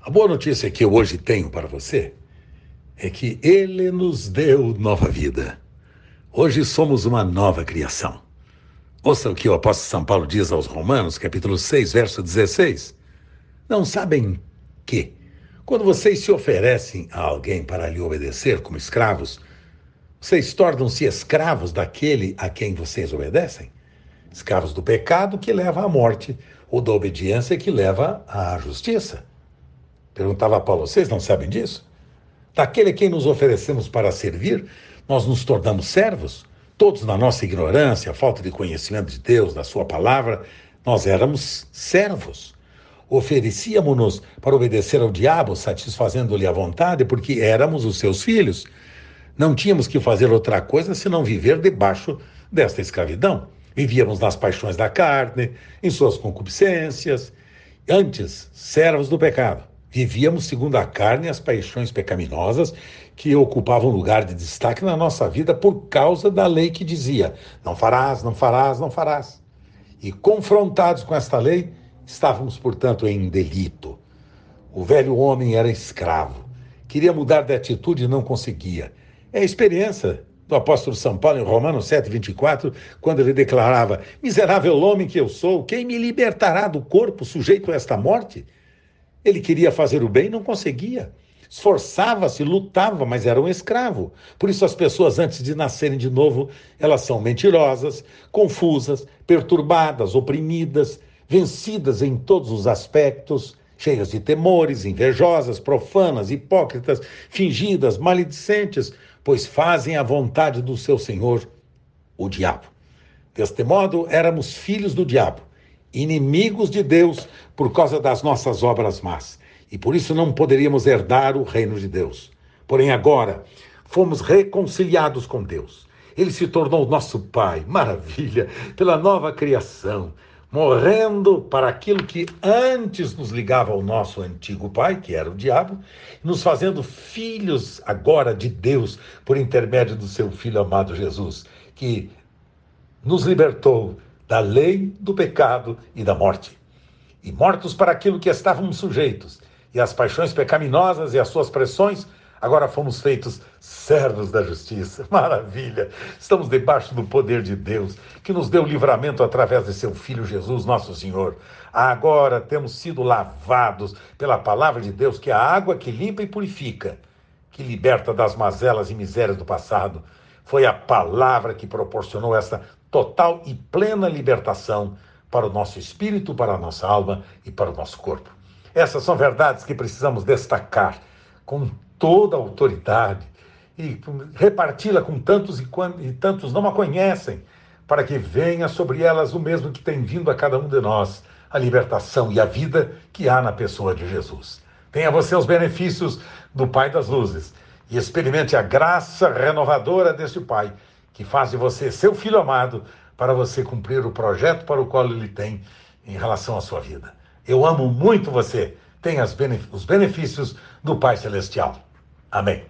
A boa notícia que eu hoje tenho para você é que Ele nos deu nova vida. Hoje somos uma nova criação. Ouça o que o apóstolo São Paulo diz aos Romanos, capítulo 6, verso 16. Não sabem que, quando vocês se oferecem a alguém para lhe obedecer como escravos, vocês tornam-se escravos daquele a quem vocês obedecem? Escravos do pecado que leva à morte, ou da obediência que leva à justiça. Perguntava Paulo, vocês não sabem disso? Daquele a quem nos oferecemos para servir, nós nos tornamos servos? Todos na nossa ignorância, falta de conhecimento de Deus, da sua palavra, nós éramos servos. Oferecíamos-nos para obedecer ao diabo, satisfazendo-lhe a vontade, porque éramos os seus filhos. Não tínhamos que fazer outra coisa senão viver debaixo desta escravidão. Vivíamos nas paixões da carne, em suas concupiscências, antes servos do pecado. Vivíamos segundo a carne as paixões pecaminosas que ocupavam lugar de destaque na nossa vida por causa da lei que dizia: não farás, não farás, não farás. E confrontados com esta lei, estávamos, portanto, em delito. O velho homem era escravo, queria mudar de atitude e não conseguia. É a experiência do apóstolo São Paulo em Romanos 7, 24, quando ele declarava: Miserável homem que eu sou, quem me libertará do corpo sujeito a esta morte? Ele queria fazer o bem e não conseguia. Esforçava-se, lutava, mas era um escravo. Por isso as pessoas antes de nascerem de novo, elas são mentirosas, confusas, perturbadas, oprimidas, vencidas em todos os aspectos, cheias de temores, invejosas, profanas, hipócritas, fingidas, maledicentes, pois fazem a vontade do seu Senhor, o diabo. Deste modo, éramos filhos do diabo, inimigos de Deus por causa das nossas obras más, e por isso não poderíamos herdar o reino de Deus. Porém, agora fomos reconciliados com Deus. Ele se tornou nosso Pai, maravilha, pela nova criação morrendo para aquilo que antes nos ligava ao nosso antigo pai, que era o diabo, nos fazendo filhos agora de Deus por intermédio do seu filho amado Jesus, que nos libertou da lei, do pecado e da morte. E mortos para aquilo que estávamos sujeitos, e as paixões pecaminosas e as suas pressões, Agora fomos feitos servos da justiça. Maravilha! Estamos debaixo do poder de Deus, que nos deu livramento através de seu Filho Jesus, nosso Senhor. Agora temos sido lavados pela palavra de Deus, que é a água que limpa e purifica, que liberta das mazelas e misérias do passado. Foi a palavra que proporcionou essa total e plena libertação para o nosso espírito, para a nossa alma e para o nosso corpo. Essas são verdades que precisamos destacar com toda a autoridade e reparti-la com tantos e, e tantos não a conhecem, para que venha sobre elas o mesmo que tem vindo a cada um de nós, a libertação e a vida que há na pessoa de Jesus. Tenha você os benefícios do Pai das Luzes e experimente a graça renovadora desse Pai, que faz de você seu filho amado para você cumprir o projeto para o qual ele tem em relação à sua vida. Eu amo muito você. Tenha os benefícios do Pai Celestial. Amém.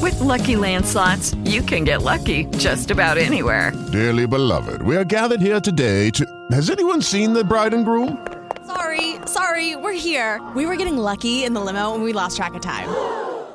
With lucky landslots, you can get lucky just about anywhere. Dearly beloved, we are gathered here today to. Has anyone seen the bride and groom? Sorry, sorry, we're here. We were getting lucky in the limo and we lost track of time.